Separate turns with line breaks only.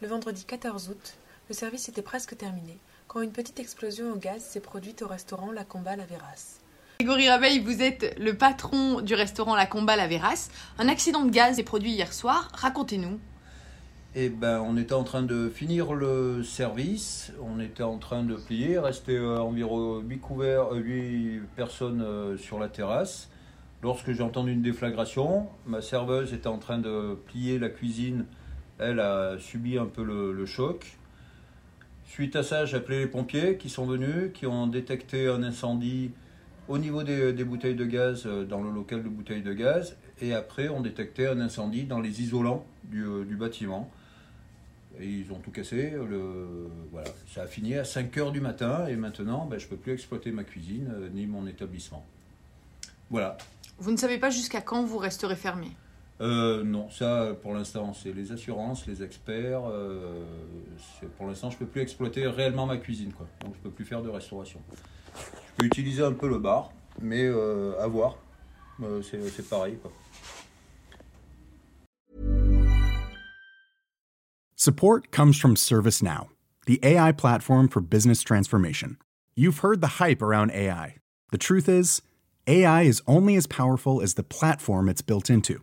Le vendredi 14 août, le service était presque terminé quand une petite explosion au gaz s'est produite au restaurant La Comba La Vérasse.
Grégory Rabeil, vous êtes le patron du restaurant La Comba La Vérasse. Un accident de gaz est produit hier soir. Racontez-nous.
Eh ben, on était en train de finir le service, on était en train de plier, il restait euh, environ 8, couverts, euh, 8 personnes euh, sur la terrasse. Lorsque j'ai entendu une déflagration, ma serveuse était en train de plier la cuisine, elle a subi un peu le, choc. Suite à ça, j'ai appelé les pompiers qui sont venus, qui ont détecté un incendie au niveau des, bouteilles de gaz, euh, dans le local de bouteilles de gaz, et après on détectait un incendie dans les isolants du, euh, bâtiment. Et ils ont tout cassé. Voilà. Ça a fini à 5 heures du matin et maintenant ben, je ne peux plus exploiter ma cuisine euh, ni mon établissement. Voilà.
Vous ne savez pas jusqu'à quand vous resterez fermé.
Euh, non, ça pour l'instant c'est les assurances, les experts. euh, pour l'instant je peux plus exploiter réellement ma cuisine. Quoi. Donc je peux plus faire de restauration. Je peux utiliser un peu le bar, mais euh, à voir. Euh, c'est pareil. Quoi.
Support comes from ServiceNow, the AI platform for business transformation. You've heard the hype around AI. The truth is, AI is only as powerful as the platform it's built into.